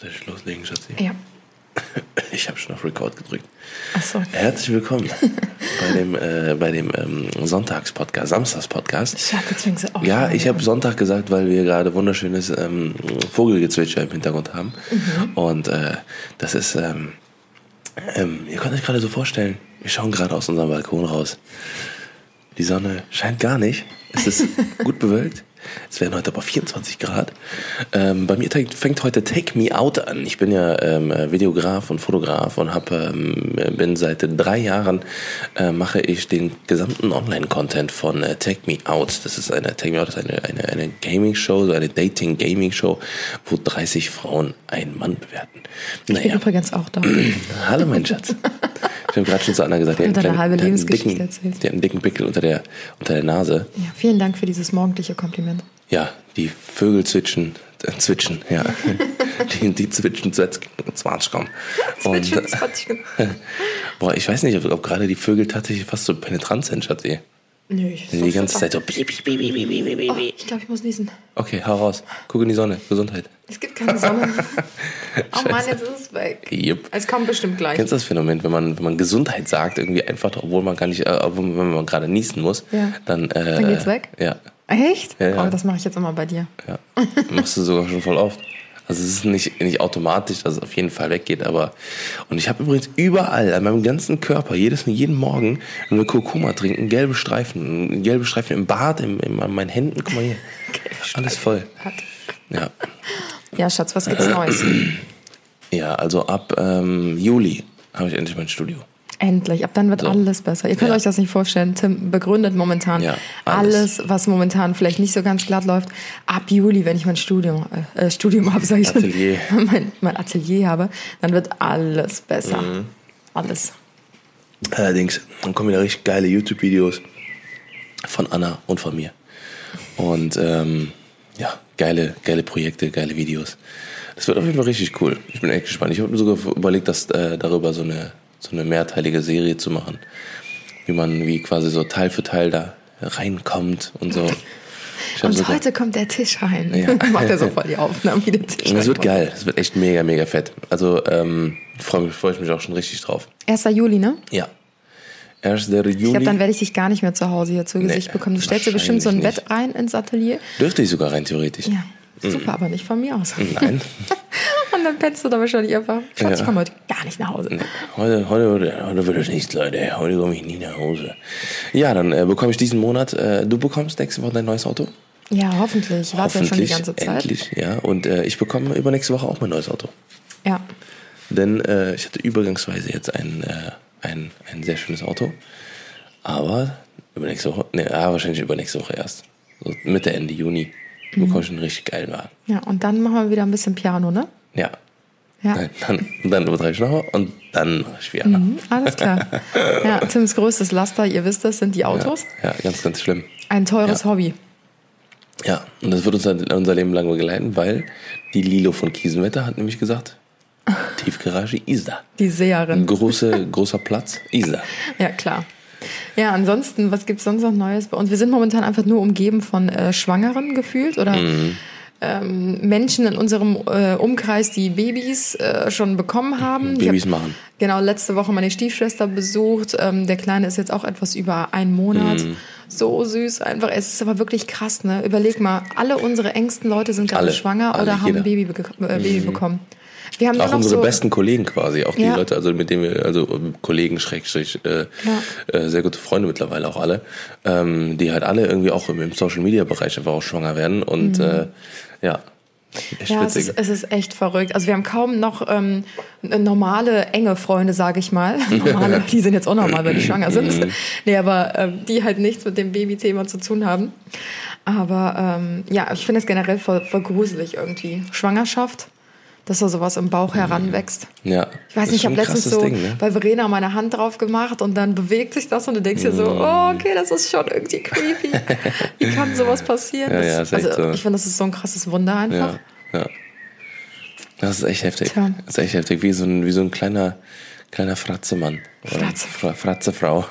Soll ich loslegen, Schatzi? Ja. Ich habe schon auf Record gedrückt. Achso. Herzlich willkommen bei dem, äh, bei dem ähm, Sonntagspodcast, Samstagspodcast. Fängst du auch Ja, ich habe Sonntag gesagt, weil wir gerade wunderschönes ähm, Vogelgezwitscher im Hintergrund haben. Mhm. Und äh, das ist, ähm, ähm, ihr könnt euch gerade so vorstellen, wir schauen gerade aus unserem Balkon raus. Die Sonne scheint gar nicht. Es ist gut bewölkt. Es werden heute aber 24 Grad. Ähm, bei mir fängt- heute Take Me Out an. Ich bin ja ähm, Videograf und Fotograf und hab, ähm, bin seit drei Jahren äh, mache ich den gesamten Online-Content von äh, Take Me Out. Das ist eine Take Me Out ist eine, eine, eine Gaming-Show, so eine Dating-Gaming-Show, wo 30 Frauen einen Mann bewerten. Ich bin übrigens auch da. Hallo mein Schatz. Ich habe gerade schon zu Anna gesagt, Und hat einen halbe einen Lebensgeschichte dicken, erzählt. der hat einen dicken Pickel unter der, unter der Nase. Ja, vielen Dank für dieses morgendliche Kompliment. Ja, die Vögel zwitschen, äh, zwitschen, ja. die, die zwitschen, zwitsch, zwatsch, komm. Und, Zwitschgen, zwatschgen. boah, ich weiß nicht, ob, ob gerade die Vögel tatsächlich fast so penetrant sind, Schatzi. Nö, ich Die ganze Zeit so. piep, piep, piep, piep, piep, piep, piep. Oh, ich glaube, ich muss niesen. Okay, hau raus. Guck in die Sonne. Gesundheit. Es gibt keine Sonne. oh Mann, jetzt ist es weg. Jupp. Es kommt bestimmt gleich. Kennst du das Phänomen, wenn man, wenn man Gesundheit sagt, irgendwie einfach, obwohl man gar nicht, äh, obwohl, wenn man gerade niesen muss, Ja. dann, äh, Dann geht's weg? Ja, Echt? Ja, ja. Oh, das mache ich jetzt immer bei dir. ja. Machst du sogar schon voll oft. Also es ist nicht, nicht automatisch, dass es auf jeden Fall weggeht, aber und ich habe übrigens überall an meinem ganzen Körper jedes jeden Morgen, wenn wir Kurkuma trinken, gelbe Streifen, gelbe Streifen im Bart, im, im, an meinen Händen, guck mal hier, alles voll. Ja, Ja, Schatz, was gibt's Neues? ja, also ab ähm, Juli habe ich endlich mein Studio. Endlich, ab dann wird So. alles besser. Ihr könnt Ja. euch das nicht vorstellen. Tim begründet momentan Ja, alles. alles. was momentan vielleicht nicht so ganz glatt läuft. Ab Juli, wenn ich mein Studium, äh, äh, Studium habe, sage ich schon, Atelier. mein, mein Atelier habe, dann wird alles besser. Mhm. Alles. Allerdings, dann kommen wieder richtig geile YouTube-Videos von Anna und von mir. Und ähm, ja, geile, geile Projekte, geile Videos. Das wird auf jeden Fall richtig cool. Ich bin echt gespannt. Ich habe mir sogar überlegt, dass äh, darüber so eine, so eine mehrteilige Serie zu machen. Wie man wie quasi so Teil für Teil da reinkommt und so. Und sogar- heute kommt der Tisch rein. Ja. Macht er so voll die Aufnahmen, wie der Tisch es wird geil. Es wird echt mega, mega fett. Also ähm, freue mich, freu ich mich auch schon richtig drauf. 1. Juli, ne? Ja. 1. Juli. Ich glaube, dann werde ich dich gar nicht mehr zu Hause hier zu Gesicht Nee, bekommen. Du stellst dir bestimmt so ein wahrscheinlich Bett rein ins Atelier. Dürfte ich sogar rein theoretisch. Ja, super, aber nicht von mir aus. Nein. Und dann pennst du da wahrscheinlich einfach. Schatz, ich Ja. komme heute gar nicht nach Hause. Heute, heute, heute wird es nichts, Leute. Heute komme ich nie nach Hause. Ja, dann äh, bekomme ich diesen Monat, äh, du bekommst nächste Woche dein neues Auto. Ja, hoffentlich. Ich warte ja schon die ganze Zeit. endlich, ja. Und äh, ich bekomme übernächste Woche auch mein neues Auto. Ja. Denn äh, ich hatte übergangsweise jetzt ein, äh, ein, ein sehr schönes Auto. Aber übernächste Woche, ne, ja, wahrscheinlich übernächste Woche erst. So Mitte, Ende Juni Mhm. bekomme ich einen richtig geilen Wagen. Ja, und dann machen wir wieder ein bisschen Piano, ne? Ja. Ja. Nein, Dann, dann übertreibe ich noch und dann mache ich Piano. Mhm, alles klar. Ja, Tims größtes Laster, ihr wisst das, sind die Autos. Ja, ganz, ganz schlimm. Ein teures Ja. Hobby. Ja, und das wird uns dann unser Leben lang begleiten, weil die Lilo von Kiesenwetter hat nämlich gesagt, Tiefgarage Isda. Die Seherin. Große, großer Platz, Isda. Ja, klar. Ja, ansonsten, was gibt's sonst noch Neues bei uns? Wir sind momentan einfach nur umgeben von äh, Schwangeren gefühlt oder Mhm. Ähm, Menschen in unserem äh, Umkreis, die Babys äh, schon bekommen haben. Babys hab, machen. Genau, letzte Woche meine Stiefschwester besucht. Ähm, der Kleine ist jetzt auch etwas über einen Monat. Mhm. So süß einfach. Es ist aber wirklich krass, ne? Überleg mal, alle unsere engsten Leute sind gerade schwanger Alle, oder haben ein Baby, äh, Baby bekommen. Wir haben Auch unsere so, besten Kollegen quasi, auch die Ja. Leute, also mit denen wir, also Kollegen, Schrägstrich, äh, äh, sehr gute Freunde mittlerweile auch alle, ähm, die halt alle irgendwie auch im, im Social Media Bereich einfach auch schwanger werden und äh, ja, echt Mhm. Ja, es ist, es ist echt verrückt. Also wir haben kaum noch ähm, normale, enge Freunde, sage ich mal. Normale, die sind jetzt auch normal, wenn die schwanger sind. Mhm. nee, aber ähm, die halt nichts mit dem Babythema zu tun haben. Aber ähm, ja, ich finde es generell voll, voll gruselig irgendwie. Schwangerschaft, dass da sowas im Bauch heranwächst. ja, Ich weiß nicht, ich habe letztens so Ding, ne? bei Verena meine Hand drauf gemacht und dann bewegt sich das und du denkst dir so, Mm. oh, okay, das ist schon irgendwie creepy. Wie kann sowas passieren? Ja, ja, ist also so. ich finde, das ist so ein krasses Wunder einfach. Ja, ja. Das ist echt heftig. Tja. Das ist echt heftig, wie so ein, wie so ein kleiner, kleiner Fratzemann. Oder Fratze. Fra Fratzefrau.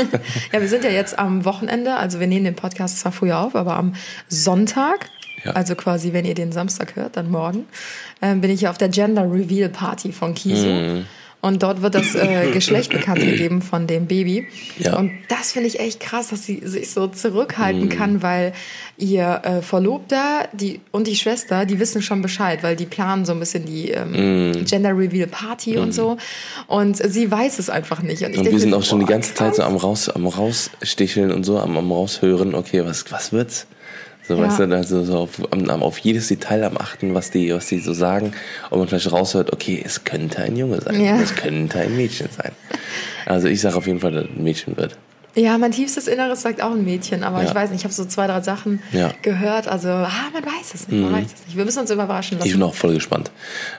Ja, wir sind ja jetzt am Wochenende, also wir nehmen den Podcast zwar früher auf, aber am Sonntag Ja. Also quasi, wenn ihr den Samstag hört, dann morgen, ähm, bin ich ja auf der Gender Reveal Party von Kiso. Mhm. Und dort wird das äh, Geschlecht bekannt gegeben von dem Baby. Ja. Und das finde ich echt krass, dass sie sich so zurückhalten Mhm. kann, weil ihr äh, Verlobter die, und die Schwester, die wissen schon Bescheid, weil die planen so ein bisschen die ähm, Mhm. Gender Reveal Party und so. Und sie weiß es einfach nicht. Und, ich Und wir sind mir auch schon die boah, ganze Zeit so krass. am raus, am raussticheln und so, am, am raushören, okay, was, was wird's? So, Ja. weißt du, also so auf, auf jedes Detail am achten, was die, was die so sagen. Und man vielleicht raushört, okay, es könnte ein Junge sein, Ja. es könnte ein Mädchen sein. Also ich sage auf jeden Fall, dass es ein Mädchen wird. Ja, mein tiefstes Inneres sagt auch ein Mädchen, aber Ja. ich weiß nicht, ich habe so zwei, drei Sachen Ja. gehört. Also, ah, man weiß es nicht, man weiß es nicht. Wir müssen uns überraschen Ich lassen. bin auch voll gespannt.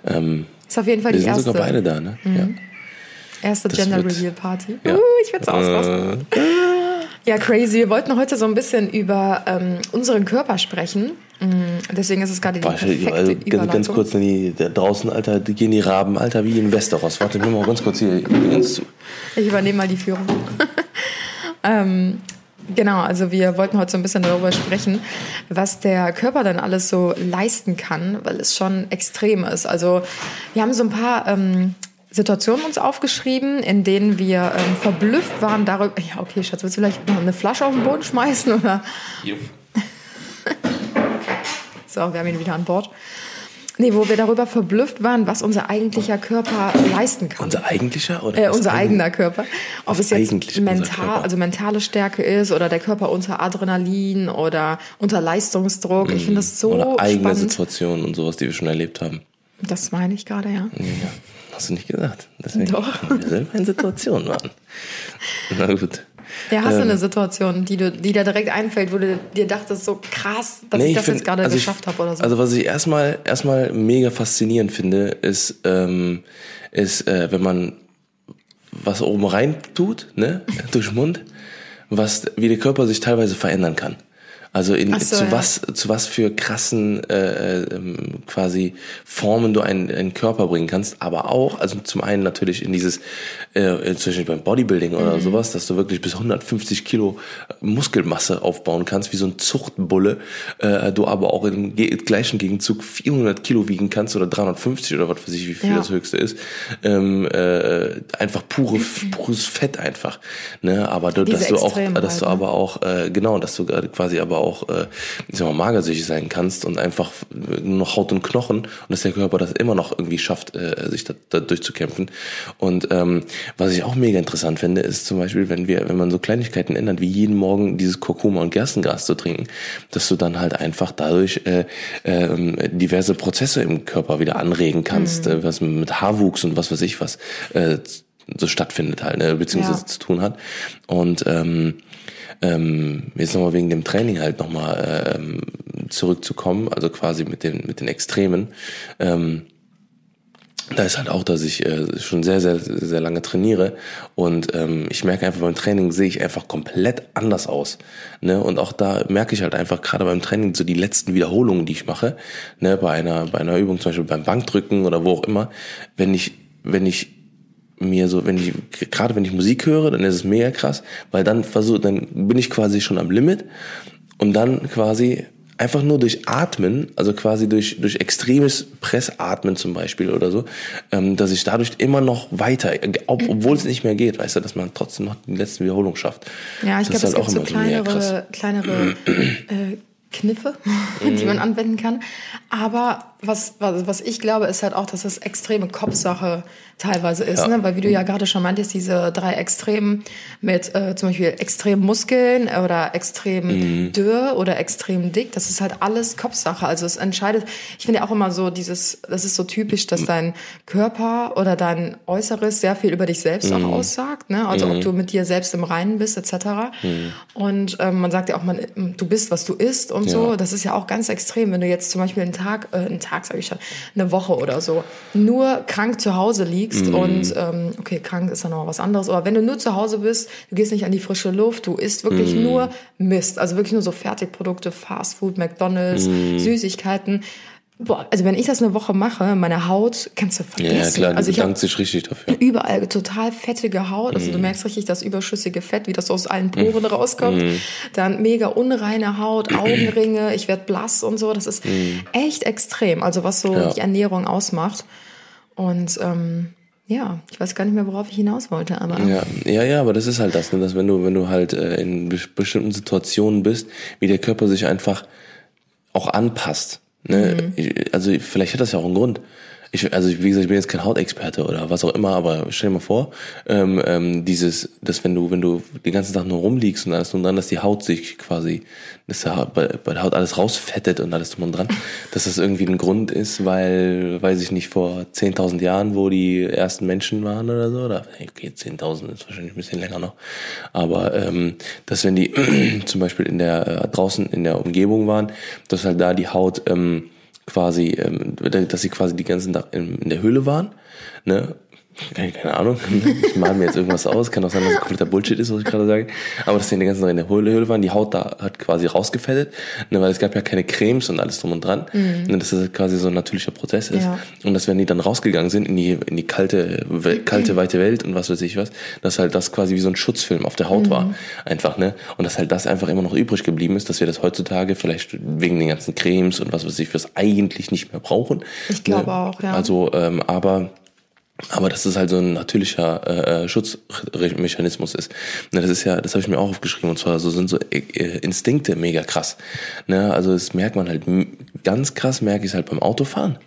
Ähm, Ist auf jeden Fall wir die sind erste, sogar beide da, ne? Ja. erste Das Gender Reveal Party. Uh, ich werde ausrasten. Ja, crazy. Wir wollten heute so ein bisschen über ähm, unseren Körper sprechen. Mm, Deswegen ist es gerade die Boah, perfekte also ganz, ganz kurz, die, da draußen, Alter, die gehen die Raben, Alter, wie in Westeros. Warte, nimm mal ganz kurz hier zu. Ich übernehme mal die Führung. ähm, genau, also wir wollten heute so ein bisschen darüber sprechen, was der Körper dann alles so leisten kann, weil es schon extrem ist. Also wir haben so ein paar ähm, Situationen uns aufgeschrieben, in denen wir ähm, verblüfft waren darüber. Ja, okay, Schatz, willst du vielleicht noch eine Flasche auf den Boden schmeißen oder? So, wir haben ihn wieder an Bord. Nee, wo wir darüber verblüfft waren, was unser eigentlicher Körper leisten kann. Unser eigentlicher oder? Äh, unser eigen- eigener Körper. Ob es jetzt mental, also mentale Stärke ist oder der Körper unter Adrenalin oder unter Leistungsdruck. Ich finde das so Mhm. Oder eigene spannend. Situationen und sowas, die wir schon erlebt haben. Das meine ich gerade, ja. Ja, hast du nicht gesagt. Deswegen, Doch. wir selber in Situationen waren. Na gut. Ja, hast du Ähm. eine Situation, die, du, die dir direkt einfällt, wo du dir dachtest, so krass, dass Nee, ich das find- jetzt gerade also geschafft habe oder so? Also was ich erstmal erstmal mega faszinierend finde, ist, ähm, ist äh, wenn man was oben rein tut, ne, durch den Mund, was wie der Körper sich teilweise verändern kann. Also in, so, zu ja. was zu was für krassen äh, ähm, quasi Formen du einen, einen Körper bringen kannst, aber auch also zum einen natürlich in dieses äh, zum Beispiel beim Bodybuilding Mhm. oder sowas, dass du wirklich bis 150 Kilo Muskelmasse aufbauen kannst, wie so ein Zuchtbulle, äh, du aber auch im ge gleichen Gegenzug 400 Kilo wiegen kannst oder 350 oder was weiß ich, wie viel Ja. das höchste ist, ähm, äh, einfach pure pures Fett einfach, ne? Aber du, dass du auch, dass du aber auch äh, genau, dass du quasi aber auch, äh, ich sag mal, magersüchtig sein kannst und einfach nur noch Haut und Knochen und dass der Körper das immer noch irgendwie schafft, äh, sich da, da durchzukämpfen. Und ähm, was ich auch mega interessant finde, ist zum Beispiel, wenn wir, wenn man so Kleinigkeiten ändert, wie jeden Morgen dieses Kurkuma und Gerstengras zu trinken, dass du dann halt einfach dadurch äh, ähm, diverse Prozesse im Körper wieder anregen kannst, äh, was mit Haarwuchs und was weiß ich was äh, so stattfindet halt, ne, beziehungsweise Ja. zu tun hat. Und ähm, ähm, jetzt nochmal wegen dem Training halt nochmal ähm, zurückzukommen, also quasi mit den, mit den Extremen. Ähm, da ist halt auch, dass ich äh, schon sehr, sehr, sehr lange trainiere und ähm, ich merke einfach beim Training sehe ich einfach komplett anders aus. Ne? Und auch da merke ich halt einfach gerade beim Training so die letzten Wiederholungen, die ich mache, ne? bei einer bei einer Übung zum Beispiel beim Bankdrücken oder wo auch immer, wenn ich wenn ich mir so, wenn ich, gerade wenn ich Musik höre, dann ist es mega krass, weil dann versuch, dann bin ich quasi schon am Limit und dann quasi einfach nur durch Atmen, also quasi durch, durch extremes Pressatmen zum Beispiel oder so, ähm, dass ich dadurch immer noch weiter, ob, obwohl es nicht mehr geht, weißt du, dass man trotzdem noch die letzte Wiederholung schafft. Ja, ich glaube, es halt gibt so kleinere, kleinere äh, Kniffe, die man anwenden kann. Aber was, was, was ich glaube, ist halt auch, dass es extreme Kopfsache teilweise ist. Ja. Ne? Weil wie du ja gerade schon meintest, diese drei Extremen mit äh, zum Beispiel extrem Muskeln oder extrem Mhm. dürr oder extrem dick, das ist halt alles Kopfsache. Also es entscheidet, ich finde ja auch immer so dieses, das ist so typisch, dass dein Körper oder dein Äußeres sehr viel über dich selbst Mhm. auch aussagt. Ne? Also ob du mit dir selbst im Reinen bist etc. Und ähm, man sagt ja auch, man, du bist, was du isst und so. Ja. Das ist ja auch ganz extrem, wenn du jetzt zum Beispiel einen Tag, äh, einen Tag sage ich schon, eine Woche oder so, nur krank zu Hause liegst Mhm. und ähm, okay, krank ist dann noch was anderes, aber wenn du nur zu Hause bist, du gehst nicht an die frische Luft, du isst wirklich Mhm. nur Mist, also wirklich nur so Fertigprodukte, Fastfood, McDonalds, Mhm. Süßigkeiten Boah, also wenn ich das eine Woche mache, meine Haut kannst du vergessen. Ja, klar, also du ich hab bedankst dich richtig dafür. überall total fettige Haut. Also du Mhm. merkst richtig das überschüssige Fett, wie das aus allen Poren rauskommt. Dann mega unreine Haut, Augenringe, ich werde blass und so. Das ist echt extrem. Also was so Mhm. Ja. die Ernährung ausmacht. Und ähm, ja, ich weiß gar nicht mehr, worauf ich hinaus wollte, aber Ja, ja, ja, aber das ist halt das, ne? dass wenn du, wenn du halt äh, in be bestimmten Situationen bist, wie der Körper sich einfach auch anpasst. Ne? Ich- Also vielleicht hat das ja auch einen Grund. Ich, also wie gesagt, ich bin jetzt kein Hautexperte oder was auch immer, aber stell dir mal vor, ähm, ähm, dieses, dass wenn du, wenn du den ganzen Tag nur rumliegst und alles drum und dran, dass die Haut sich quasi, dass der, bei, bei der Haut alles rausfettet und alles drum und dran, dass das irgendwie ein Grund ist, weil, weiß ich nicht, vor 10.000 Jahren, wo die ersten Menschen waren oder so, oder okay, 10.000 ist wahrscheinlich ein bisschen länger noch, aber ähm, dass wenn die zum Beispiel in der äh, draußen in der Umgebung waren, dass halt da die Haut ähm, quasi, ähm, dass sie quasi die ganzen Tag in, in der Höhle waren, ne? Keine, Ahnung, ich male mir jetzt irgendwas aus, kann auch sein, dass es kompletter Bullshit ist, was ich gerade sage, aber dass sie den ganzen Tag in der Höhle, waren, die Haut da hat quasi rausgefettet, ne, weil es gab ja keine Cremes und alles drum und dran, ne, dass das quasi so ein natürlicher Prozess ist Ja. und dass wenn die dann rausgegangen sind in die, in die kalte, we- kalte, weite Welt und was weiß ich was, dass halt das quasi wie so ein Schutzfilm auf der Haut war. Einfach, ne? Und dass halt das einfach immer noch übrig geblieben ist, dass wir das heutzutage vielleicht wegen den ganzen Cremes und was weiß ich was eigentlich nicht mehr brauchen. Ich glaube ne? auch, ja. Also, ähm, aber aber dass es halt so ein natürlicher äh, Schutzmechanismus ist. Ne, das ist ja, das habe ich mir auch aufgeschrieben und zwar so sind so äh, Instinkte mega krass. Ne, also das merkt man halt ganz krass, merke ich es halt beim Autofahren.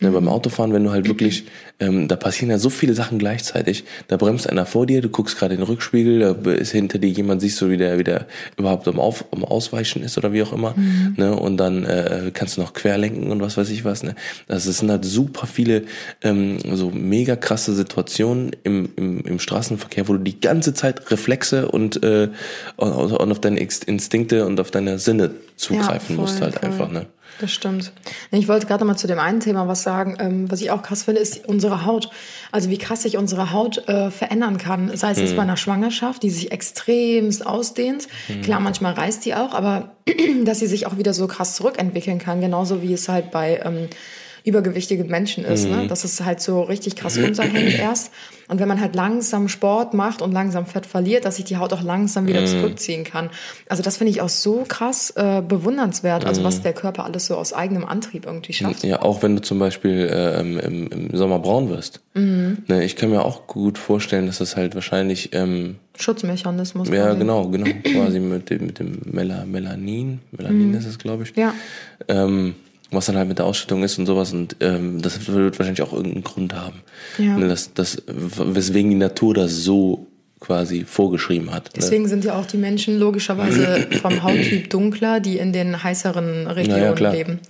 Ne, beim Autofahren, wenn du halt wirklich, ähm, da passieren ja so viele Sachen gleichzeitig. Da bremst einer vor dir, du guckst gerade in den Rückspiegel, da ist hinter dir jemand, siehst du, wie der, wie der überhaupt am, Auf, am Ausweichen ist oder wie auch immer. Ne, und dann äh, kannst du noch querlenken und was weiß ich was. Ne. Also es sind halt super viele ähm, so mega krasse Situationen im, im, im Straßenverkehr, wo du die ganze Zeit Reflexe und, äh, und, und auf deine Inst- Instinkte und auf deine Sinne zugreifen voll, musst halt voll. einfach. Ne. Das stimmt. Ich wollte gerade noch mal zu dem einen Thema was sagen. Ähm, was ich auch krass finde, ist unsere Haut. Also wie krass sich unsere Haut äh, verändern kann. Sei es jetzt bei einer Schwangerschaft, die sich extremst ausdehnt. Klar, manchmal reißt die auch, aber dass sie sich auch wieder so krass zurückentwickeln kann. Genauso wie es halt bei ähm, übergewichtigen Menschen ist. Ne? Dass es halt so richtig krass runterhängt erst. Und wenn man halt langsam Sport macht und langsam Fett verliert, dass sich die Haut auch langsam wieder zurückziehen kann. Also das finde ich auch so krass äh, bewundernswert. Also was der Körper alles so aus eigenem Antrieb irgendwie schafft. Ja, auch wenn du zum Beispiel äh, im, im, Sommer braun wirst. Mhm. Ne, ich kann mir auch gut vorstellen, dass das halt wahrscheinlich, ähm, Schutzmechanismus. ja quasi. genau, genau, quasi mit dem, mit dem Mela, Melanin, Melanin ist es, glaube ich. Mhm. Ja. Ähm, was dann halt mit der Ausstattung ist und sowas und ähm, das wird wahrscheinlich auch irgendeinen Grund haben. Ja. Ne, das, das, weswegen die Natur das so quasi vorgeschrieben hat. Ne? Deswegen sind ja auch die Menschen logischerweise vom Hauttyp dunkler, die in den heißeren Regionen Ja, ja, klar. leben.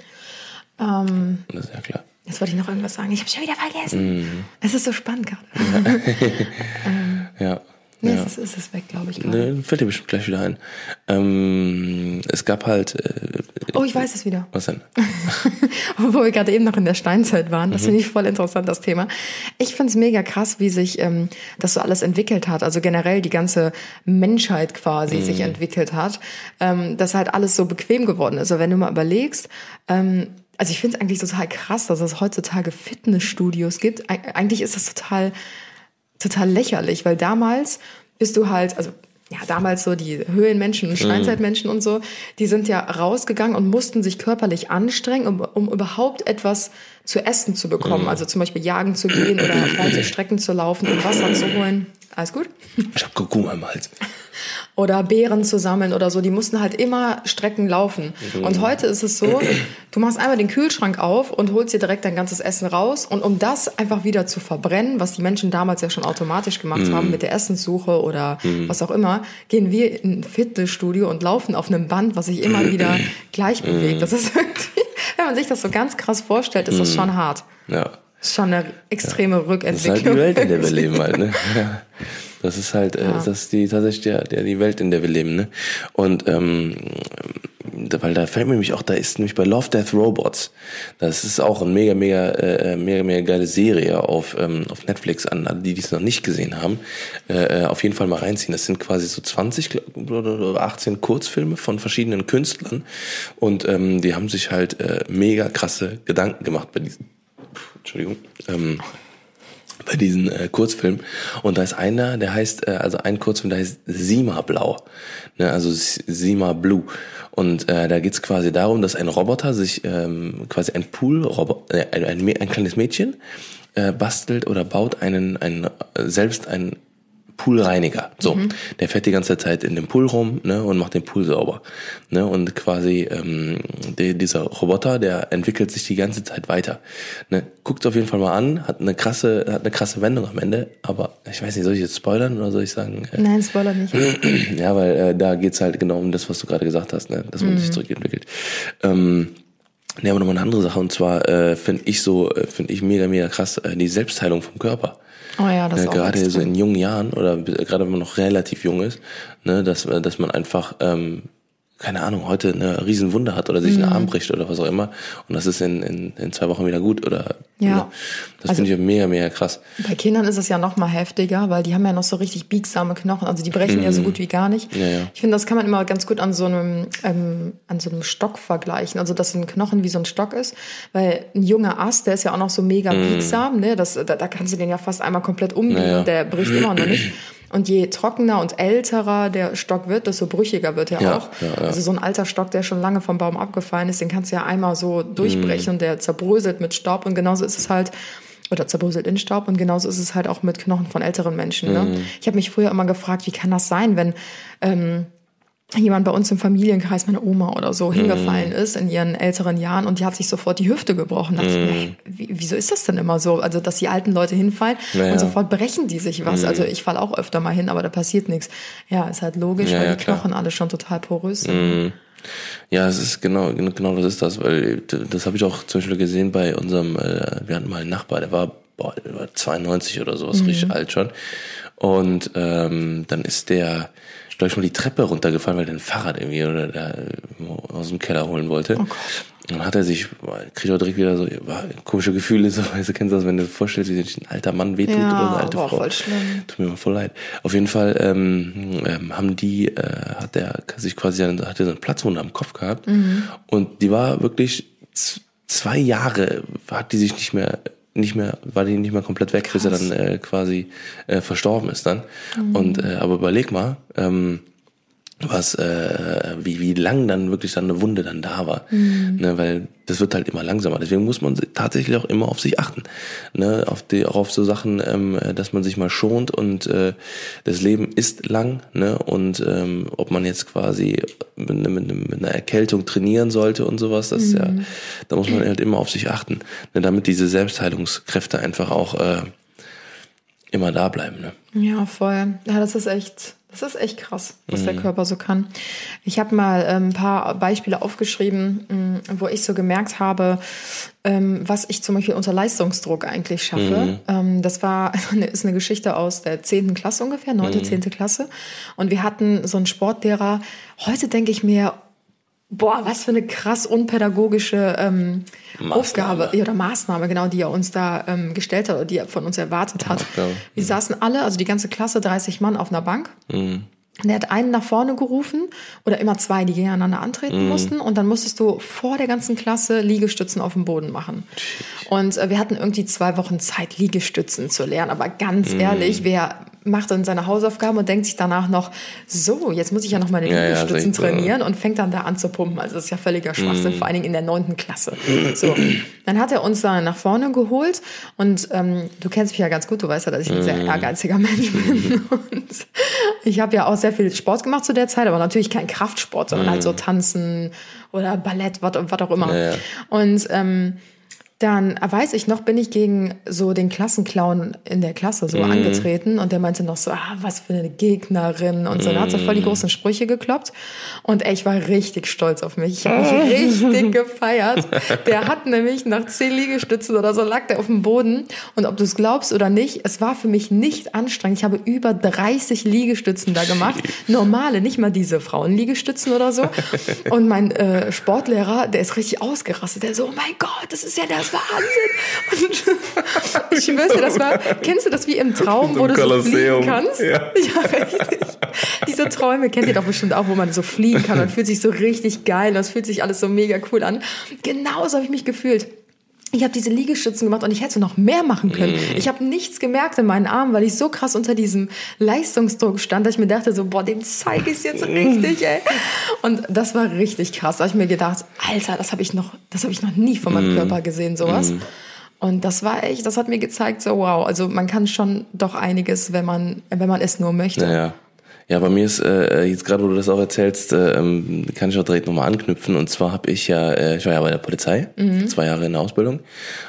Das ist ja klar. Jetzt wollte ich noch irgendwas sagen. Ich habe schon wieder vergessen. Mhm. Es ist so spannend gerade. Ja. Nee, ja. es ist, es ist weg, glaube ich. gerade. Ne, fällt dir bestimmt gleich wieder ein. Ähm, es gab halt. Äh, Oh, ich weiß es wieder. was denn? Wo wir gerade eben noch in der Steinzeit waren. Mhm. Das finde ich voll interessant, das Thema. Ich finde es mega krass, wie sich ähm, das so alles entwickelt hat. Also generell die ganze Menschheit quasi Mhm. sich entwickelt hat. Ähm, dass halt alles so bequem geworden ist. Also wenn du mal überlegst, ähm, also ich finde es eigentlich total krass, dass es heutzutage Fitnessstudios gibt. Eig eigentlich ist das total, total lächerlich, weil damals bist du halt, also ja, damals so die Höhlenmenschen und Steinzeitmenschen und so, die sind ja rausgegangen und mussten sich körperlich anstrengen, um, um überhaupt etwas zu essen zu bekommen. Also zum Beispiel jagen zu gehen oder weite Strecken zu laufen und Wasser zu holen. Alles gut? Ich hab Kurkuma im Hals. oder Beeren zu sammeln oder so. Die mussten halt immer Strecken laufen. Und heute ist es so, du machst einmal den Kühlschrank auf und holst dir direkt dein ganzes Essen raus. Und um das einfach wieder zu verbrennen, was die Menschen damals ja schon automatisch gemacht haben mit der Essenssuche oder was auch immer, gehen wir in ein Fitnessstudio und laufen auf einem Band, was sich immer wieder gleich bewegt. Das ist irgendwie, wenn man sich das so ganz krass vorstellt, ist das schon hart. Ja. Das ist schon eine extreme Das ist halt Rückentwicklung. die Welt, in der wir leben halt, ne? Ja. Das ist halt, äh, das ist die tatsächlich der, der die Welt, in der wir leben, ne? Und ähm, weil da fällt mir nämlich auch, da ist nämlich bei Love Death Robots. Das ist auch eine mega, mega, äh, mega, mega geile Serie auf, ähm, auf Netflix an alle, die es noch nicht gesehen haben. Äh, auf jeden Fall mal reinziehen. Das sind quasi so 20 oder 18 Kurzfilme von verschiedenen Künstlern. Und ähm, die haben sich halt äh, mega krasse Gedanken gemacht bei diesen. Entschuldigung. Ähm, bei diesen äh, Kurzfilmen. Und da ist einer, der heißt, äh, also ein Kurzfilm, der heißt Sima Blau. Ne, also Sima Blue. Und äh, da geht's quasi darum, dass ein Roboter sich ähm, quasi ein Pool, äh, ein, ein, ein kleines Mädchen äh, bastelt oder baut einen, einen äh, selbst ein Poolreiniger. So, mhm. der fährt die ganze Zeit in dem Pool rum ne, und macht den Pool sauber. Ne, und quasi ähm, die, dieser Roboter, der entwickelt sich die ganze Zeit weiter. Ne, guckt auf jeden Fall mal an, hat eine krasse, hat eine krasse Wendung am Ende. Aber ich weiß nicht, soll ich jetzt spoilern oder soll ich sagen? Äh, Nein, Spoiler nicht. ja, weil äh, da geht's halt genau um das, was du gerade gesagt hast, ne, dass man mhm. sich zurückentwickelt. Ähm, ja, aber nochmal eine andere Sache und zwar äh, finde ich so, äh, finde ich mega, mega krass äh, die Selbstheilung vom Körper. Oh ja, das ist Gerade so in jungen Jahren oder gerade wenn man noch relativ jung ist, ne, dass, dass man einfach ähm, keine Ahnung, heute eine Riesenwunde hat oder sich mhm. einen Arm bricht oder was auch immer und das ist in, in, in zwei Wochen wieder gut oder ja. Ne? das also, finde ich mega, mega krass. Bei Kindern ist es ja noch mal heftiger, weil die haben ja noch so richtig biegsame Knochen, also die brechen mhm. ja so gut wie gar nicht. Ja, ja. Ich finde, das kann man immer ganz gut an so einem ähm, an so einem Stock vergleichen, also dass ein Knochen wie so ein Stock ist, weil ein junger Ast, der ist ja auch noch so mega mhm. biegsam, ne, das, da, da kannst du den ja fast einmal komplett umbiegen, ja, der bricht immer noch nicht. Und je trockener und älterer der Stock wird, desto brüchiger wird er ja, auch. Ja, ja. Also so ein alter Stock, der schon lange vom Baum abgefallen ist, den kannst du ja einmal so durchbrechen mm. und der zerbröselt mit Staub. Und genauso ist es halt, oder zerbröselt in Staub und genauso ist es halt auch mit Knochen von älteren Menschen. Ne? Mm. Ich habe mich früher immer gefragt, wie kann das sein, wenn ähm, jemand bei uns im Familienkreis, meine Oma oder so, hingefallen ist in ihren älteren Jahren und die hat sich sofort die Hüfte gebrochen. Da dachte ich mir, hey, wieso ist das denn immer so? Also, dass die alten Leute hinfallen naja. und sofort brechen die sich was. Also ich falle auch öfter mal hin, aber da passiert nichts. Ja, ist halt logisch, ja, weil ja, die Knochen klar. alle schon total porös sind. Mhm. Ja, es ist genau, genau das ist das, weil das habe ich auch zum Beispiel gesehen bei unserem, äh, wir hatten mal einen Nachbar, der war, boah, der war 92 oder sowas, mhm. richtig alt schon. Und ähm, dann ist der, glaube ich, mal die Treppe runtergefallen, weil der ein Fahrrad irgendwie oder da aus dem Keller holen wollte. Oh Gott. Dann hat er sich, kriegt auch direkt wieder so komische Gefühle, so, weißt du, kennst du das, wenn du dir vorstellst, wie sich ein alter Mann wehtut ja, oder eine alte boah, Frau. Voll schlimm. Tut mir mal voll leid. Auf jeden Fall ähm, ähm, haben die, äh, hat der sich quasi, hatte so eine Platzwunde am Kopf gehabt Mhm. und die war wirklich zwei Jahre, hat die sich nicht mehr nicht mehr, war die nicht mehr komplett weg, bis er Krass. dann äh, quasi äh, verstorben ist dann. Und äh, aber überleg mal, ähm, was, äh, wie, wie lang dann wirklich dann eine Wunde dann da war. Ne, weil das wird halt immer langsamer. Deswegen muss man tatsächlich auch immer auf sich achten. Ne, auf die, auch auf so Sachen, ähm, dass man sich mal schont und äh, das Leben ist lang, ne? Und ähm, ob man jetzt quasi mit, ne- mit, mit einer Erkältung trainieren sollte und sowas, das ist ja, da muss man halt immer auf sich achten. Ne, damit diese Selbstheilungskräfte einfach auch äh, immer da bleiben. Ne? Ja, voll. Ja, das ist echt, das ist echt krass, was Mhm. der Körper so kann. Ich habe mal ähm, ein paar Beispiele aufgeschrieben, mh, wo ich so gemerkt habe, ähm, was ich zum Beispiel unter Leistungsdruck eigentlich schaffe. Mhm. Ähm, das war ist eine Geschichte aus der 10. Klasse ungefähr, Mhm. 9., 10. Klasse. Und wir hatten so einen Sportlehrer. Heute denke ich mir, Boah, was für eine krass unpädagogische ähm, Maßnahme. Aufgabe ja, oder Maßnahme, genau, die er uns da ähm, gestellt hat oder die er von uns erwartet hat. Aufgabe. Wir saßen alle, also die ganze Klasse, 30 Mann auf einer Bank. Mhm. Und er hat einen nach vorne gerufen oder immer zwei, die gegeneinander antreten Mhm. mussten. Und dann musstest du vor der ganzen Klasse Liegestützen auf dem Boden machen. Und äh, wir hatten irgendwie zwei Wochen Zeit, Liegestützen zu lernen. Aber ganz Mhm. ehrlich, wer macht dann seine Hausaufgaben und denkt sich danach noch, so, jetzt muss ich ja noch meine Ja, ja, Liegestützen ist echt so. trainieren und fängt dann da an zu pumpen. Also das ist ja völliger Schwachsinn, vor allen Dingen in der neunten Klasse. So, dann hat er uns da nach vorne geholt und ähm, du kennst mich ja ganz gut, du weißt ja, dass ich ein sehr ehrgeiziger Mensch bin und ich habe ja auch sehr viel Sport gemacht zu der Zeit, aber natürlich kein Kraftsport, sondern halt so Tanzen oder Ballett, was auch immer. Ja, ja. Und ähm, Dann weiß ich noch, bin ich gegen so den Klassenclown in der Klasse so angetreten und der meinte noch so, ah, was für eine Gegnerin und so. Da hat so voll die großen Sprüche gekloppt und ey, ich war richtig stolz auf mich. Ich habe mich richtig gefeiert. Der hat nämlich nach zehn Liegestützen oder so lag der auf dem Boden und ob du es glaubst oder nicht, es war für mich nicht anstrengend. Ich habe über 30 Liegestützen da gemacht. Normale, nicht mal diese Frauenliegestützen oder so. Und mein äh, Sportlehrer, der ist richtig ausgerastet. Der so, oh mein Gott, das ist ja Wahnsinn. Und ich schwör's dir, das war, kennst du das wie im Traum, wo du so fliegen kannst? Ja. ja, richtig. Diese Träume kennt ihr doch bestimmt auch, wo man so fliegen kann und fühlt sich so richtig geil und es fühlt sich alles so mega cool an. Genauso habe ich mich gefühlt. Ich habe diese Liegestützen gemacht und ich hätte noch mehr machen können. Ich habe nichts gemerkt in meinen Armen, weil ich so krass unter diesem Leistungsdruck stand, dass ich mir dachte so, boah, dem zeige ich jetzt richtig, ey. Und das war richtig krass. Da habe ich mir gedacht, Alter, das habe ich noch, das habe ich noch nie von meinem Körper gesehen, sowas. Und das war echt, das hat mir gezeigt, so wow, also man kann schon doch einiges, wenn man, wenn man es nur möchte. Naja. Ja, bei mir ist äh, jetzt gerade, wo du das auch erzählst, äh, ähm, kann ich auch direkt nochmal anknüpfen. Und zwar habe ich ja, äh, ich war ja bei der Polizei, zwei Jahre in der Ausbildung.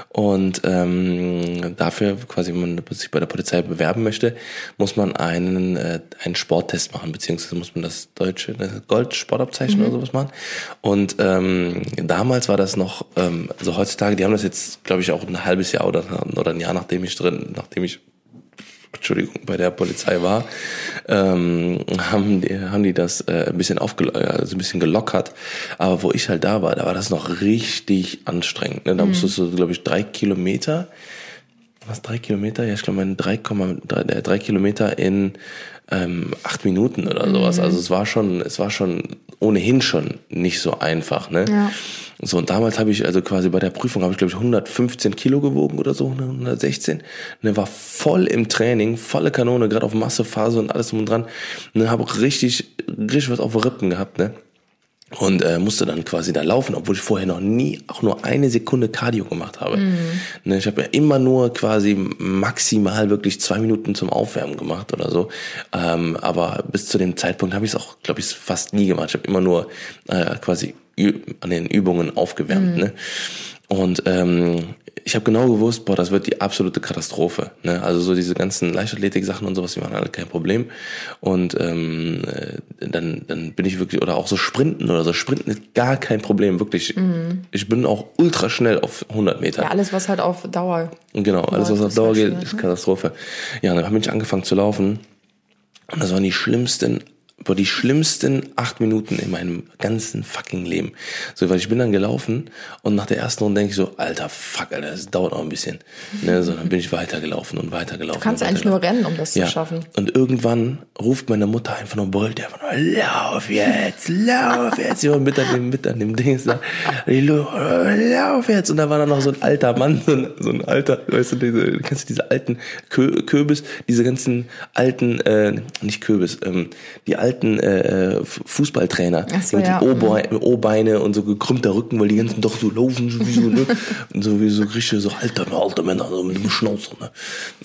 Und ähm, dafür, quasi, wenn man sich bei der Polizei bewerben möchte, muss man einen, äh, einen Sporttest machen, beziehungsweise muss man das deutsche das Gold-Sportabzeichen oder sowas machen. Und ähm, damals war das noch, ähm, also heutzutage, die haben das jetzt, glaube ich, auch ein halbes Jahr oder, oder ein Jahr, nachdem ich drin, nachdem ich Entschuldigung, bei der Polizei war, ähm, haben, die, haben die das äh, ein bisschen aufgelo also ein bisschen gelockert. Aber wo ich halt da war, da war das noch richtig anstrengend. Ne? Da musstest du, glaube ich, drei Kilometer, was, drei Kilometer? Ja, ich glaube, meine drei, Komma- drei, äh, drei Kilometer in ähm, acht Minuten oder sowas. Also es war schon, es war schon ohnehin schon nicht so einfach. Ne? Ja. So, und damals habe ich, also quasi bei der Prüfung habe ich, glaube ich, 115 Kilo gewogen oder so, 116. Ne, war voll im Training, volle Kanone, gerade auf Massephase und alles drum und dran. Ne, habe auch richtig, richtig was auf Rippen gehabt, ne? Und äh, musste dann quasi da laufen, obwohl ich vorher noch nie auch nur eine Sekunde Cardio gemacht habe. Ne, ich habe ja immer nur quasi maximal wirklich zwei Minuten zum Aufwärmen gemacht oder so. Ähm, aber bis zu dem Zeitpunkt habe ich es auch, glaube ich, fast nie gemacht. Ich habe immer nur äh, quasi an den Übungen aufgewärmt. Ne? Und ähm, ich habe genau gewusst, boah, das wird die absolute Katastrophe. Ne? Also so diese ganzen Leichtathletik-Sachen und sowas, die waren alle kein Problem. Und ähm, äh, dann, dann bin ich wirklich, oder auch so Sprinten oder so, Sprinten ist gar kein Problem, wirklich. Ich bin auch ultra schnell auf 100 Meter. Ja, alles, was halt auf Dauer. Genau, alles was auf Dauer halt geht, ist ne? Katastrophe. Ja, und dann habe ich angefangen zu laufen. Und das waren die schlimmsten, boah, die schlimmsten acht Minuten in meinem ganzen fucking Leben. So, weil ich bin dann gelaufen und nach der ersten Runde denke ich so, alter Fuck, Alter, das dauert noch ein bisschen. Ne, so, dann bin ich weitergelaufen und weitergelaufen. Du kannst eigentlich nur rennen, um das Ja. zu schaffen. Und irgendwann ruft meine Mutter einfach nur, brüllt einfach nur, lauf jetzt, lauf jetzt. Sie war mit an dem, mit an dem Ding, sagt, lauf jetzt. Und da war dann noch so ein alter Mann, so ein, so ein alter, weißt du, diese, kennst du diese alten Kö Kürbis, diese ganzen alten, äh, nicht Kürbis, ähm, die alten äh, F- Fußballtrainer, so, mit ja. O-Beine O-Beine und so gekrümmter Rücken, weil die ganzen doch so laufen, so wie so, ne? Und so wie so richtig so alte, alte Männer, so mit dem Schnauzer, ne?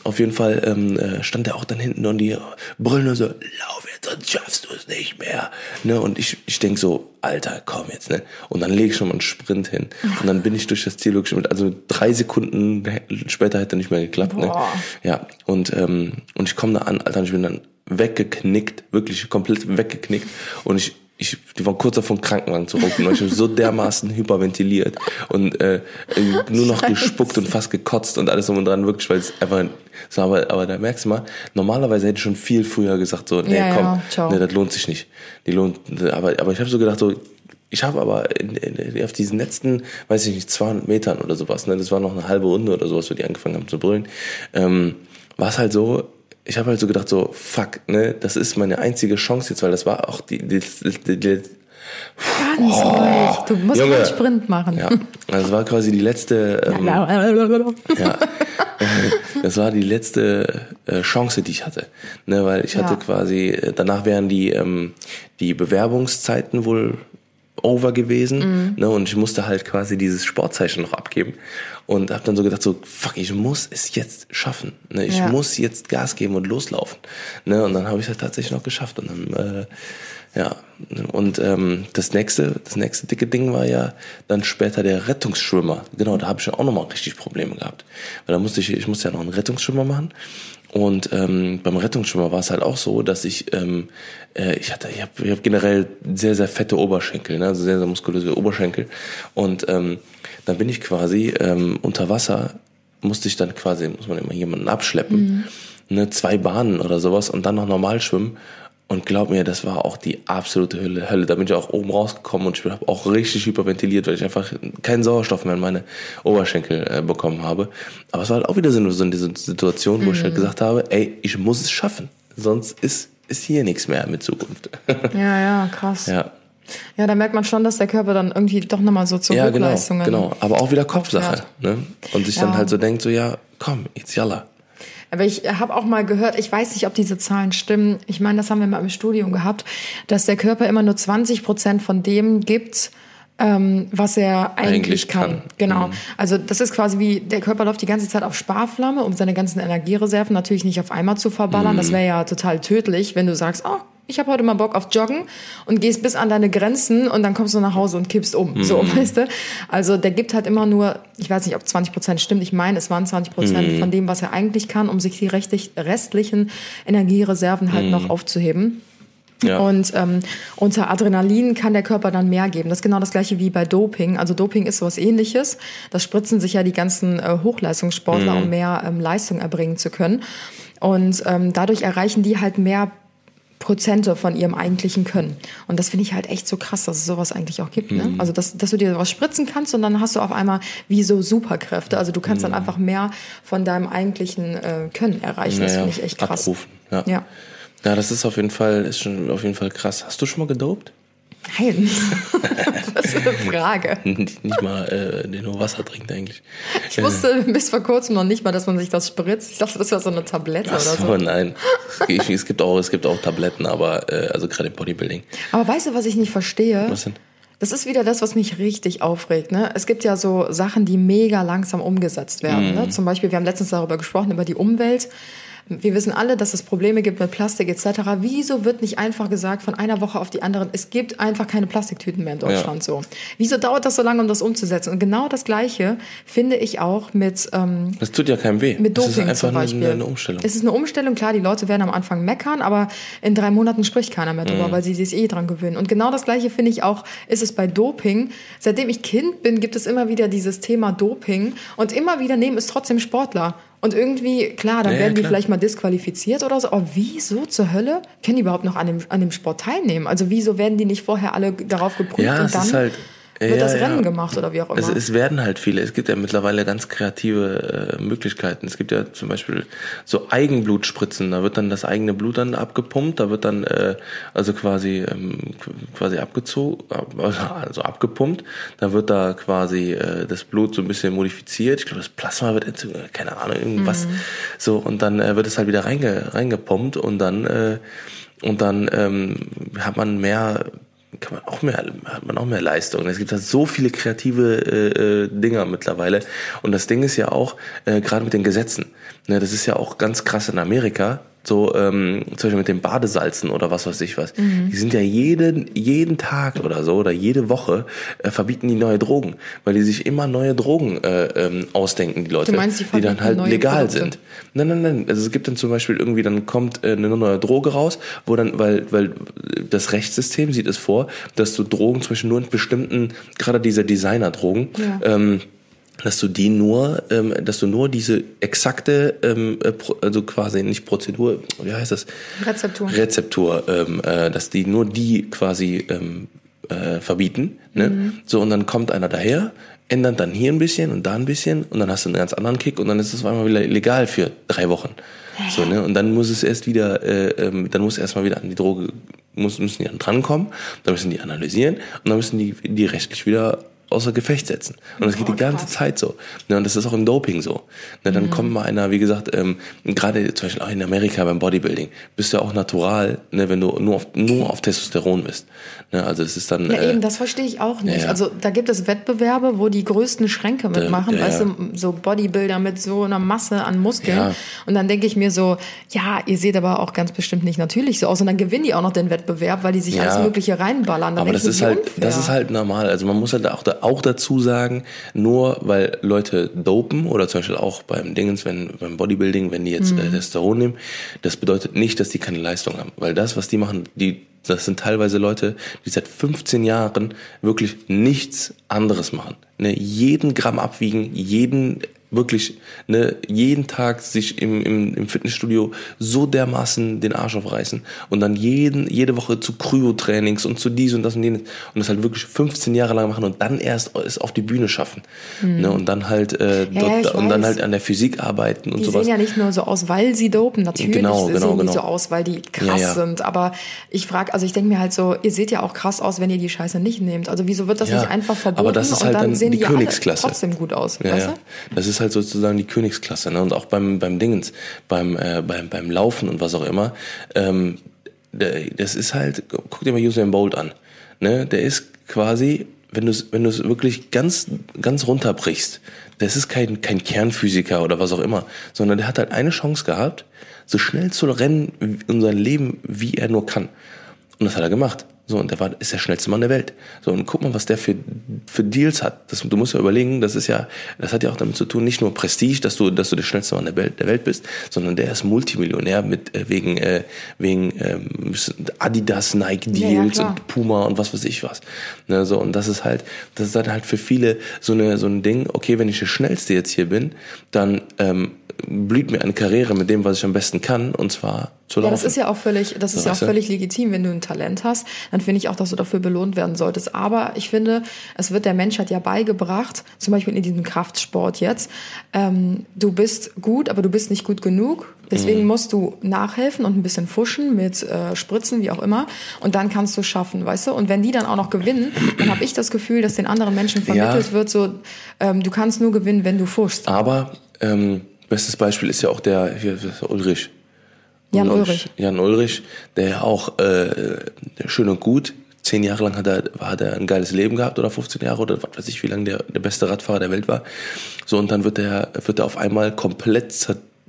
Auf jeden Fall ähm, äh, stand er auch dann hinten und die brüllen so, lauf jetzt, sonst schaffst du es nicht mehr. Ne? Und ich, ich denk so, Alter, komm jetzt, ne? Und dann lege ich schon mal einen Sprint hin. Und dann bin ich durch das Ziel wirklich mit, also drei Sekunden später hätte nicht mehr geklappt, ne? Boah. Ja, und, ähm, und ich komme da an, Alter, und ich bin dann weggeknickt, wirklich komplett weggeknickt. Und ich, ich, die waren kurz davor, einen Krankenwagen zu rufen, weil ich hab so dermaßen hyperventiliert und äh, nur noch gespuckt und fast gekotzt und alles drum und dran, wirklich, weil es einfach so, aber, aber da merkst du mal, normalerweise hätte ich schon viel früher gesagt, so, nee, Ja, komm, ja, nee, das lohnt sich nicht. Die lohnt, aber, aber ich habe so gedacht, so, ich habe aber in, in, auf diesen letzten, weiß ich nicht, 200 Metern oder sowas, ne, das war noch eine halbe Runde oder sowas, wo die angefangen haben zu brüllen, ähm, war es halt so, ich habe halt so gedacht, so, fuck, ne, das ist meine einzige Chance jetzt, weil das war auch die, die, die, die Ganz ruhig. Du musst Junge. keinen Sprint machen. ja, das war quasi die letzte, ähm, ja, das war die letzte äh, Chance, die ich hatte, ne, weil ich hatte Ja. quasi, äh, danach wären die, ähm, die Bewerbungszeiten wohl over gewesen, ne, und ich musste halt quasi dieses Sportzeichen noch abgeben und habe dann so gedacht so, fuck, ich muss es jetzt schaffen, ne, ich Ja. muss jetzt Gas geben und loslaufen, ne, und dann habe ich es halt tatsächlich noch geschafft und dann, äh, Ja, und ähm, das nächste, das nächste dicke Ding war ja dann später der Rettungsschwimmer. Genau, da habe ich ja auch nochmal richtig Probleme gehabt. Weil da musste ich, ich musste ja noch einen Rettungsschwimmer machen. Und ähm, beim Rettungsschwimmer war es halt auch so, dass ich, ähm, äh, ich hatte, ich habe ich hab generell sehr, sehr fette Oberschenkel, ne? also sehr, sehr muskulöse Oberschenkel. Und ähm, dann bin ich quasi ähm, unter Wasser, musste ich dann quasi, muss man immer jemanden abschleppen, mhm. ne? zwei Bahnen oder sowas und dann noch normal schwimmen. Und glaub mir, das war auch die absolute Hölle. Hölle. Da bin ich auch oben rausgekommen und ich habe auch richtig hyperventiliert, weil ich einfach keinen Sauerstoff mehr in meine Oberschenkel äh, bekommen habe. Aber es war halt auch wieder so, so in dieser Situation, wo mhm. ich halt mhm. gesagt habe, ey, ich muss es schaffen. Sonst ist, ist hier nichts mehr mit Zukunft. Ja, ja, krass. Ja. Ja, da merkt man schon, dass der Körper dann irgendwie doch nochmal so zu ja, genau, Hochleistungen. Genau, genau. Aber auch wieder Kopfsache. Ne? Und sich ja. dann halt so denkt, so ja, komm, jetzt jalla. Aber ich habe auch mal gehört, ich weiß nicht, ob diese Zahlen stimmen. Ich meine, das haben wir mal im Studium gehabt, dass der Körper immer nur 20 Prozent von dem gibt, ähm, was er eigentlich, eigentlich kann. kann. Genau. Mhm. Also das ist quasi wie, der Körper läuft die ganze Zeit auf Sparflamme, um seine ganzen Energiereserven natürlich nicht auf einmal zu verballern. Mhm. Das wäre ja total tödlich, wenn du sagst, oh, ich habe heute mal Bock auf Joggen und gehst bis an deine Grenzen und dann kommst du nach Hause und kippst um. Mhm. So, weißt du? Also der gibt halt immer nur, ich weiß nicht, ob 20 Prozent stimmt, ich meine, es waren 20 Prozent mhm. von dem, was er eigentlich kann, um sich die restlichen Energiereserven halt mhm. noch aufzuheben. Ja. Und ähm, unter Adrenalin kann der Körper dann mehr geben. Das ist genau das gleiche wie bei Doping. Also Doping ist sowas ähnliches. Das spritzen sich ja die ganzen äh, Hochleistungssportler, um mhm. mehr ähm, Leistung erbringen zu können. Und ähm, dadurch erreichen die halt mehr Prozente von ihrem eigentlichen Können. Und das finde ich halt echt so krass, dass es sowas eigentlich auch gibt. Ne? Mhm. Also, dass, dass du dir was spritzen kannst und dann hast du auf einmal wie so Superkräfte. Also du kannst mhm. dann einfach mehr von deinem eigentlichen äh, Können erreichen. Naja, das finde ich echt krass. Abrufen, ja. ja. Ja, das ist auf jeden Fall, ist schon auf jeden Fall krass. Hast du schon mal gedopt? Nein. Was ist eine Frage? nicht, mal, äh, der nur Wasser trinkt eigentlich. Ich wusste bis vor kurzem noch nicht mal, dass man sich das spritzt. Ich dachte, das wäre so eine Tablette Ach so, oder so. nein. es gibt auch, es gibt auch Tabletten, aber, äh, also gerade im Bodybuilding. Aber weißt du, was ich nicht verstehe? Was denn? Das ist wieder das, was mich richtig aufregt. Ne? Es gibt ja so Sachen, die mega langsam umgesetzt werden. Mm. Ne? Zum Beispiel, wir haben letztens darüber gesprochen, über die Umwelt. Wir wissen alle, dass es Probleme gibt mit Plastik etc. Wieso wird nicht einfach gesagt von einer Woche auf die andere, es gibt einfach keine Plastiktüten mehr in Deutschland ja. so? Wieso dauert das so lange, um das umzusetzen? Und genau das Gleiche finde ich auch mit ähm, Das tut ja keinem weh. Mit Doping das ist einfach zum Beispiel. Eine, eine Umstellung. Es ist eine Umstellung, klar, die Leute werden am Anfang meckern, aber in drei Monaten spricht keiner mehr drüber, mhm. weil sie sich eh dran gewöhnen. Und genau das Gleiche finde ich auch, ist es bei Doping. Seitdem ich Kind bin, gibt es immer wieder dieses Thema Doping und immer wieder nehmen es trotzdem Sportler. Und irgendwie, klar, dann ja, werden die klar. vielleicht mal disqualifiziert oder so. Aber wieso zur Hölle können die überhaupt noch an dem, an dem Sport teilnehmen? Also wieso werden die nicht vorher alle darauf geprüft ja, und dann halt, wird ja, das Rennen ja. gemacht oder wie auch immer. Es, es, werden halt viele. Es gibt ja mittlerweile ganz kreative äh, Möglichkeiten. Es gibt ja zum Beispiel so Eigenblutspritzen. Da wird dann das eigene Blut dann abgepumpt. Da wird dann äh, also quasi ähm, quasi abgezogen, also abgepumpt. Da wird da quasi äh, das Blut so ein bisschen modifiziert. Ich glaube, das Plasma wird entzündet, keine Ahnung irgendwas. Mhm. So und dann äh, wird es halt wieder reinge, reingepumpt und dann äh, und dann ähm, hat man mehr kann man auch mehr, hat man auch mehr Leistung. Es gibt da so viele kreative äh, äh, Dinger mittlerweile. Und das Ding ist ja auch, äh, gerade mit den Gesetzen, ne, das ist ja auch ganz krass in Amerika, so ähm, zum Beispiel mit den Badesalzen oder was weiß ich was. Mhm. Die sind ja jeden, jeden Tag oder so oder jede Woche äh, verbieten die neue Drogen, weil die sich immer neue Drogen äh, ähm, ausdenken, die Leute, du meinst, die, die dann halt legal Produkte. sind. Nein, nein, nein. Also es gibt dann zum Beispiel irgendwie, dann kommt äh, eine neue Droge raus, wo dann, weil, weil das Rechtssystem sieht es vor, dass du Drogen zum Beispiel nur in bestimmten, gerade diese Designer-Drogen, ja. ähm, dass du die nur, ähm, dass du nur diese exakte, ähm, äh, also quasi nicht Prozedur, wie heißt das? Rezeptur. Rezeptur, ähm, äh, dass die nur die quasi ähm, äh, verbieten. Ne? Mhm. So und dann kommt einer daher, ändert dann hier ein bisschen und da ein bisschen und dann hast du einen ganz anderen Kick und dann ist es auf einmal wieder legal für drei Wochen. So, ne? Und dann muss es erst wieder, äh, ähm, dann muss erstmal wieder an die Droge, muss, müssen die dann drankommen, dann müssen die analysieren und dann müssen die die rechtlich wieder außer Gefecht setzen. Und das geht Oh, die ganze krass. Zeit so. Ne, und das ist auch im Doping so. Ne, Mhm. dann kommt mal einer, wie gesagt, ähm, gerade zum Beispiel auch in Amerika beim Bodybuilding, bist du ja auch natural, ne, wenn du nur auf, nur auf Testosteron bist. Ne, also es ist dann. Ja, äh, eben, das verstehe ich auch nicht. ja, ja. Also da gibt es Wettbewerbe, wo die größten Schränke mitmachen, ja, weißt ja. du, so Bodybuilder mit so einer Masse an Muskeln. Ja. Und dann denke ich mir so, ja, ihr seht aber auch ganz bestimmt nicht natürlich so aus. Und dann gewinnen die auch noch den Wettbewerb, weil die sich Ja. alles Mögliche reinballern. Dann Aber das ist halt, unfair. das ist halt normal. Also man muss halt auch, da, auch dazu sagen, nur weil Leute dopen oder zum Beispiel auch beim Dingens, wenn beim Bodybuilding, wenn die jetzt Mhm. äh, Testosteron nehmen, das bedeutet nicht, dass die keine Leistung haben, weil das, was die machen, die das sind teilweise Leute, die seit 15 Jahren wirklich nichts anderes machen. Ne, jeden Gramm abwiegen, jeden wirklich ne, jeden Tag sich im, im, im Fitnessstudio so dermaßen den Arsch aufreißen und dann jeden, jede Woche zu Kryo-Trainings und zu dies und das und jenes und das halt wirklich 15 Jahre lang machen und dann erst es auf die Bühne schaffen. Ne, und dann halt äh, Hm. Ja, ja, dort, ich und dann halt an der Physik arbeiten und Die sowas. sehen ja nicht nur so aus, weil sie dopen. Natürlich Genau, sehen genau, die genau. so aus, weil die krass Ja, ja. sind. Aber ich frage, also ich denke mir halt so, ihr seht ja auch krass aus, wenn ihr die Scheiße nicht nehmt. Also wieso wird das Ja, nicht einfach verboten aber das ist und halt dann dann sehen die die, Königsklasse. trotzdem gut aus, Ja, weißt ja. du? Das ist halt sozusagen die Königsklasse. Ne? Und auch beim, beim Dingens, beim, äh, beim, beim Laufen und was auch immer. Ähm, das ist halt, guck dir mal Usain Bolt an. Ne? Der ist quasi, wenn du es wenn wirklich ganz, ganz runterbrichst, das ist kein, kein Kernphysiker oder was auch immer, sondern der hat halt eine Chance gehabt, so schnell zu rennen in sein Leben, wie er nur kann. Und das hat er gemacht. So, und der war, ist der schnellste Mann der Welt. So, und guck mal, was der für, für Deals hat. Das, du musst ja überlegen, das ist ja, das hat ja auch damit zu tun, nicht nur Prestige, dass du, dass du der schnellste Mann der Welt, der Welt bist, sondern der ist Multimillionär mit, äh, wegen, äh, wegen, ähm, Adidas, Nike Ja, ja, Deals klar. und Puma und was weiß ich was. Ne, so, und das ist halt, das ist dann halt für viele so eine, so ein Ding, okay, wenn ich der Schnellste jetzt hier bin, dann, ähm, blüht mir eine Karriere mit dem, was ich am besten kann, und zwar zu laufen. Ja, das ist ja auch völlig, das ist So, ja auch weißt du? völlig legitim, wenn du ein Talent hast, dann finde ich auch, dass du dafür belohnt werden solltest. Aber ich finde, es wird der Menschheit ja beigebracht, zum Beispiel in diesem Kraftsport jetzt, ähm, du bist gut, aber du bist nicht gut genug. Deswegen Mhm. musst du nachhelfen und ein bisschen fuschen mit äh, Spritzen, wie auch immer. Und dann kannst du es schaffen, weißt du? Und wenn die dann auch noch gewinnen, dann habe ich das Gefühl, dass den anderen Menschen vermittelt Ja. wird, so, ähm, du kannst nur gewinnen, wenn du fuschst. Aber ähm, bestes Beispiel ist ja auch der, hier, Ulrich. Jan Ulrich. Jan Ulrich, der ja auch äh, schön und gut, zehn Jahre lang hat er, hat er ein geiles Leben gehabt oder 15 Jahre oder was weiß ich, wie lange der, der beste Radfahrer der Welt war. So, und dann wird er, wird er auf einmal komplett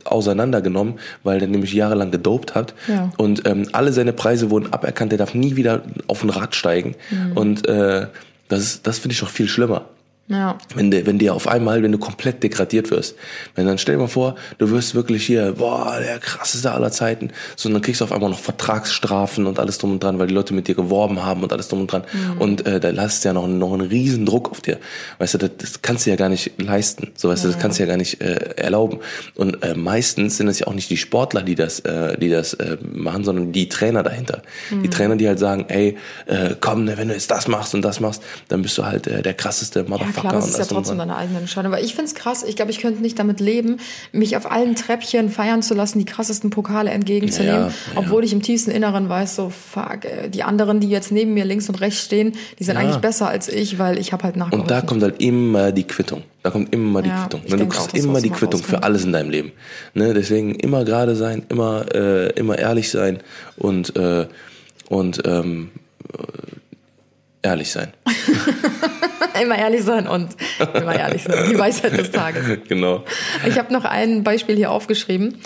auseinandergenommen, weil der nämlich jahrelang gedopt hat. Ja. Und ähm, alle seine Preise wurden aberkannt, der darf nie wieder auf ein Rad steigen. Mhm. Und äh, das, ist- das finde ich doch viel schlimmer. Ja. Wenn, der, wenn dir auf einmal, wenn du komplett degradiert wirst, wenn dann stell dir mal vor, du wirst wirklich hier, boah, der krasseste aller Zeiten, so und dann kriegst du auf einmal noch Vertragsstrafen und alles drum und dran, weil die Leute mit dir geworben haben und alles drum und dran. Und äh, da lasst ja noch, noch einen riesen Druck auf dir. Weißt du, das, das kannst du ja gar nicht leisten. So weißt du, das kannst du ja gar nicht äh, erlauben. Und äh, meistens sind es ja auch nicht die Sportler, die das, äh, die das äh, machen, sondern die Trainer dahinter. Die Trainer, die halt sagen, ey, äh, komm, ne, wenn du jetzt das machst und das machst, dann bist du halt äh, der krasseste Motherfucker. Ja, klar, das und ist ja trotzdem deine eigene Entscheidung. Aber ich finde es krass. Ich glaube, ich könnte nicht damit leben, mich auf allen Treppchen feiern zu lassen, die krassesten Pokale entgegenzunehmen, Ja, ja, obwohl ich im tiefsten Inneren weiß, so fuck, äh, die anderen, die jetzt neben mir links und rechts stehen, die sind Ja. eigentlich besser als ich, weil ich habe halt nachgeholfen. Und da kommt halt immer die Quittung. Da kommt immer die Quittung. Ne, Du kriegst auch, immer die Quittung für rauskommt. alles in deinem Leben. Ne? Deswegen immer gerade sein, immer, äh, immer ehrlich sein und, äh, und ähm, äh, ehrlich sein. immer ehrlich sein und immer ehrlich sein. Die Weisheit des Tages. genau. Ich habe noch ein Beispiel hier aufgeschrieben,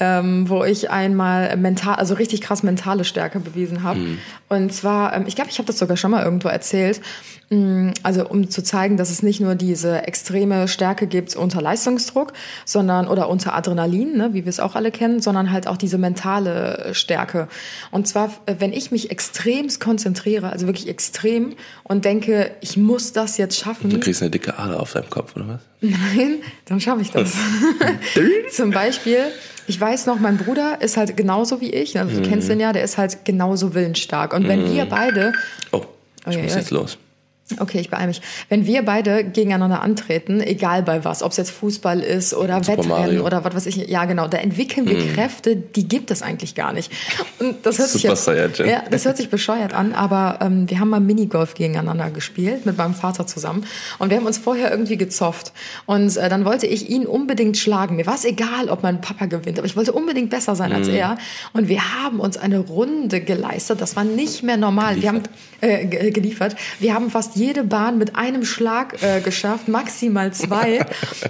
ähm, wo ich einmal mental, also richtig krass mentale Stärke bewiesen habe. Und zwar, ähm, ich glaube, ich habe das sogar schon mal irgendwo erzählt. Mm, Also um zu zeigen, dass es nicht nur diese extreme Stärke gibt unter Leistungsdruck, sondern oder unter Adrenalin, ne, wie wir es auch alle kennen, sondern halt auch diese mentale Stärke. Und zwar, äh, wenn ich mich extremst konzentriere, also wirklich extrem und denke, ich muss das jetzt schaffen. Du kriegst eine dicke Ader auf deinem Kopf, oder was? Nein, dann schaffe ich das. Zum Beispiel, ich weiß noch, mein Bruder ist halt genauso wie ich. Also, du kennst den ja, der ist halt genauso willensstark. Und wenn wir beide, Oh, ich Oh, ja, muss ja. jetzt los. Okay, ich beeile mich. Wenn wir beide gegeneinander antreten, egal bei was, ob es jetzt Fußball ist oder Super Wettrennen Mario. oder was weiß ich, ja genau, da entwickeln wir Kräfte, die gibt es eigentlich gar nicht. Und das hört sich Super jetzt, Saiyajin. ja, das hört sich bescheuert an, aber ähm, wir haben mal Minigolf gegeneinander gespielt mit meinem Vater zusammen und wir haben uns vorher irgendwie gezofft und äh, dann wollte ich ihn unbedingt schlagen. Mir war es egal, ob mein Papa gewinnt, aber ich wollte unbedingt besser sein Mhm. als er und wir haben uns eine Runde geleistet. Das war nicht mehr normal. Wir haben äh, ge- geliefert. Wir haben fast jede Bahn mit einem Schlag äh, geschafft, maximal zwei.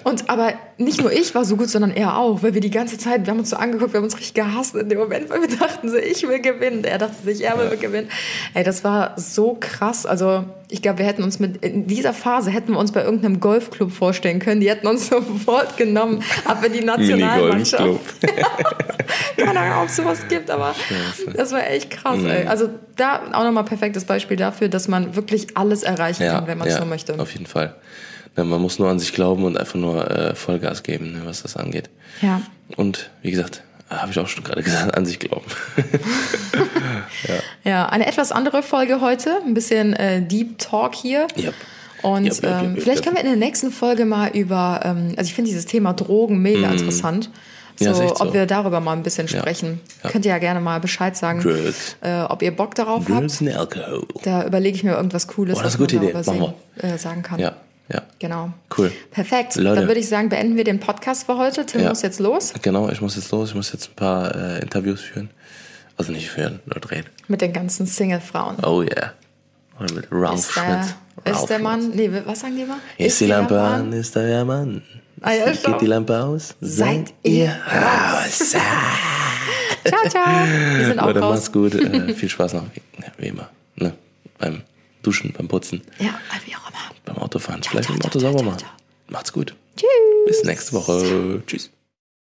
Und aber nicht nur ich war so gut, sondern er auch, weil wir die ganze Zeit, wir haben uns so angeguckt, wir haben uns richtig gehasst in dem Moment, weil wir dachten so, ich will gewinnen. Er dachte sich, er will gewinnen. Ey, das war so krass. Also ich glaube, wir hätten uns mit in dieser Phase hätten wir uns bei irgendeinem Golfclub vorstellen können. Die hätten uns sofort genommen, aber die Nationalmannschaft. Keine Ahnung, ob es sowas gibt, aber das war echt krass. Mhm. Ey. Also da auch nochmal perfektes Beispiel dafür, dass man wirklich alles erreichen Ja, kann, wenn man es ja, nur möchte. Auf jeden Fall. Ja, man muss nur an sich glauben und einfach nur äh, Vollgas geben, ne, was das angeht. Ja. Und wie gesagt, habe ich auch schon gerade gesagt, an sich glauben. ja, eine etwas andere Folge heute, ein bisschen äh, Deep Talk hier. Yep. Und Yep, yep, ähm, vielleicht können wir in der nächsten Folge mal über, ähm, also ich finde dieses Thema Drogen mega interessant. So. Ja, so. ob wir darüber mal ein bisschen Ja. sprechen. Ja. Könnt ihr ja gerne mal Bescheid sagen, äh, ob ihr Bock darauf Drugs habt. Da überlege ich mir irgendwas Cooles, Oh, was man darüber sehen, äh, sagen kann. Ja, ja. Genau. Cool. Perfekt. Leute. Dann würde ich sagen, beenden wir den Podcast für heute. Tim Ja. muss jetzt los Genau, ich muss jetzt los. Ich muss jetzt ein paar äh, Interviews führen. Also nicht führen, nur drehen. mit den ganzen Single-Frauen. Oh yeah. Oder mit Ist der, Schmitz. ist Ralph der Mann, nee, was sagen die immer? Ist die Lampe an, ist der Mann. Ah, ja. Geht die Lampe aus? Seid ihr raus? Ciao, ciao. Wir sind auch Leute, raus. macht's gut. Äh, viel Spaß noch. Ja, wie immer. Ne? Beim Duschen, beim Putzen, Ja, wie auch immer. beim Autofahren. Vielleicht mit dem Auto sauber machen. Macht's gut. Tschüss. Bis nächste Woche. Tschüss.